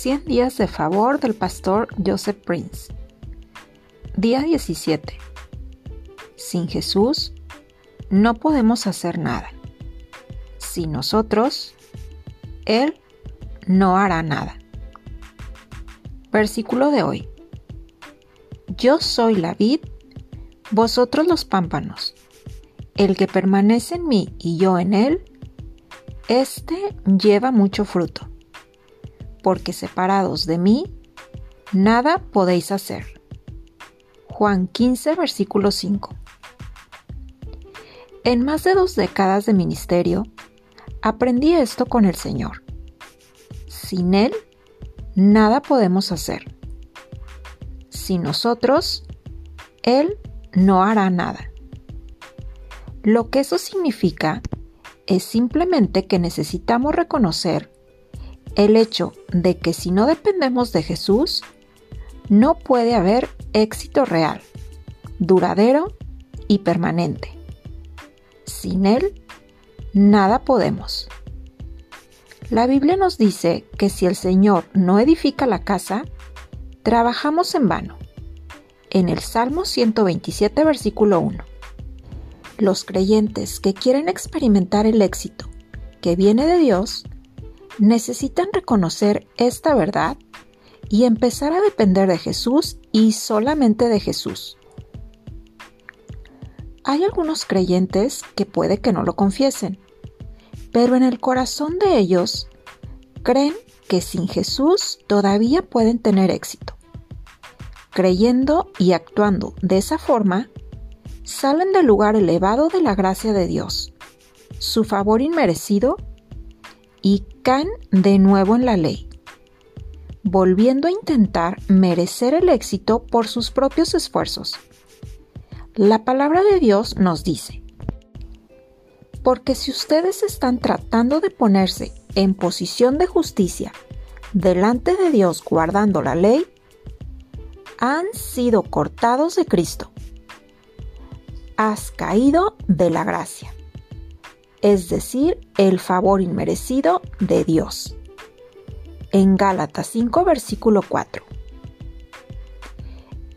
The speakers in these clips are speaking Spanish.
100 días de favor del pastor Joseph Prince. Día 17. Sin Jesús no podemos hacer nada. Sin nosotros, Él no hará nada. Versículo de hoy. Yo soy la vid, vosotros los pámpanos. El que permanece en mí y yo en él, éste lleva mucho fruto porque separados de mí, nada podéis hacer. Juan 15, versículo 5. En más de dos décadas de ministerio, aprendí esto con el Señor. Sin Él, nada podemos hacer. Sin nosotros, Él no hará nada. Lo que eso significa es simplemente que necesitamos reconocer el hecho de que si no dependemos de Jesús, no puede haber éxito real, duradero y permanente. Sin Él, nada podemos. La Biblia nos dice que si el Señor no edifica la casa, trabajamos en vano. En el Salmo 127, versículo 1. Los creyentes que quieren experimentar el éxito que viene de Dios necesitan reconocer esta verdad y empezar a depender de Jesús y solamente de Jesús. Hay algunos creyentes que puede que no lo confiesen, pero en el corazón de ellos creen que sin Jesús todavía pueden tener éxito. Creyendo y actuando de esa forma, salen del lugar elevado de la gracia de Dios, su favor inmerecido y caen de nuevo en la ley, volviendo a intentar merecer el éxito por sus propios esfuerzos. La palabra de Dios nos dice, porque si ustedes están tratando de ponerse en posición de justicia delante de Dios guardando la ley, han sido cortados de Cristo. Has caído de la gracia es decir, el favor inmerecido de Dios. En Gálatas 5, versículo 4.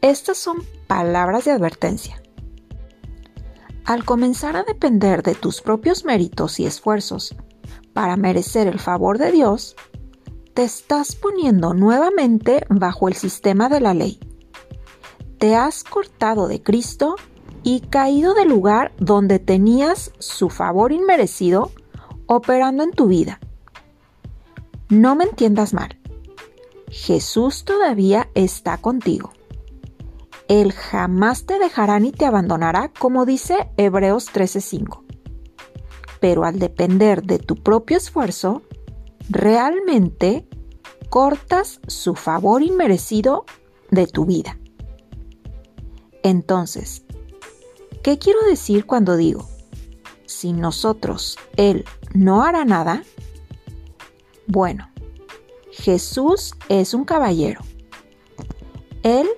Estas son palabras de advertencia. Al comenzar a depender de tus propios méritos y esfuerzos para merecer el favor de Dios, te estás poniendo nuevamente bajo el sistema de la ley. Te has cortado de Cristo y caído del lugar donde tenías su favor inmerecido operando en tu vida. No me entiendas mal. Jesús todavía está contigo. Él jamás te dejará ni te abandonará, como dice Hebreos 13:5. Pero al depender de tu propio esfuerzo, realmente cortas su favor inmerecido de tu vida. Entonces, ¿Qué quiero decir cuando digo, sin nosotros Él no hará nada? Bueno, Jesús es un caballero. Él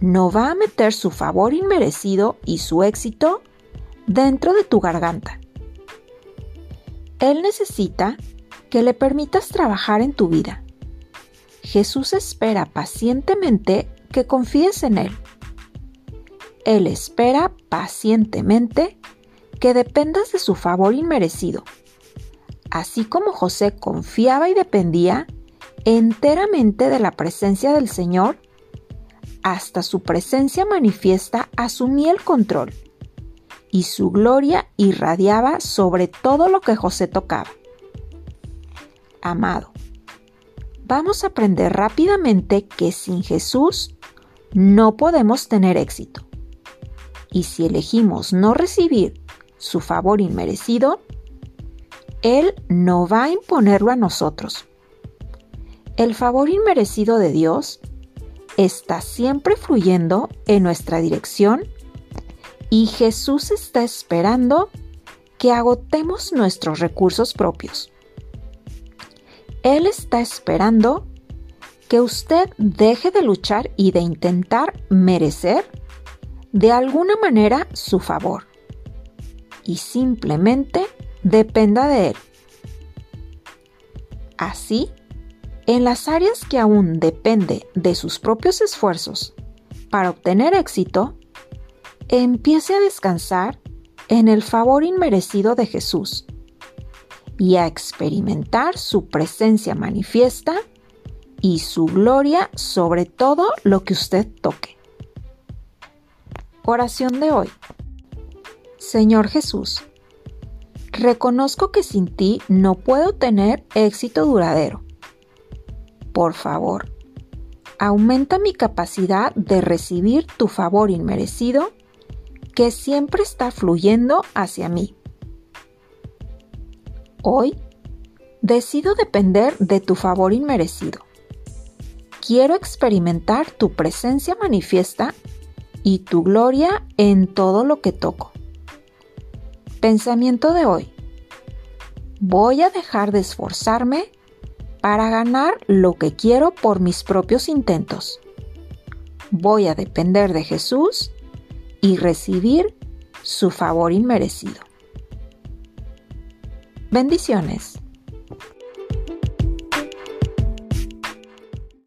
no va a meter su favor inmerecido y su éxito dentro de tu garganta. Él necesita que le permitas trabajar en tu vida. Jesús espera pacientemente que confíes en Él él espera pacientemente que dependas de su favor inmerecido. Así como José confiaba y dependía enteramente de la presencia del Señor, hasta su presencia manifiesta asumía el control y su gloria irradiaba sobre todo lo que José tocaba. Amado, vamos a aprender rápidamente que sin Jesús no podemos tener éxito y si elegimos no recibir su favor inmerecido, Él no va a imponerlo a nosotros. El favor inmerecido de Dios está siempre fluyendo en nuestra dirección y Jesús está esperando que agotemos nuestros recursos propios. Él está esperando que usted deje de luchar y de intentar merecer de alguna manera su favor y simplemente dependa de él. Así, En las áreas que aún depende de sus propios esfuerzos para obtener éxito, empiece a descansar en el favor inmerecido de Jesús y a experimentar su presencia manifiesta y su gloria sobre todo lo que usted toque. Oración de hoy. Señor Jesús, reconozco que sin ti no puedo tener éxito duradero. Por favor, aumenta mi capacidad de recibir tu favor inmerecido que siempre está fluyendo hacia mí. Hoy decido depender de tu favor inmerecido. Quiero experimentar tu presencia manifiesta y tu gloria en todo lo que toco. Pensamiento de hoy. Voy a dejar de esforzarme para ganar lo que quiero por mis propios intentos. Voy a depender de Jesús y recibir su favor inmerecido. Bendiciones.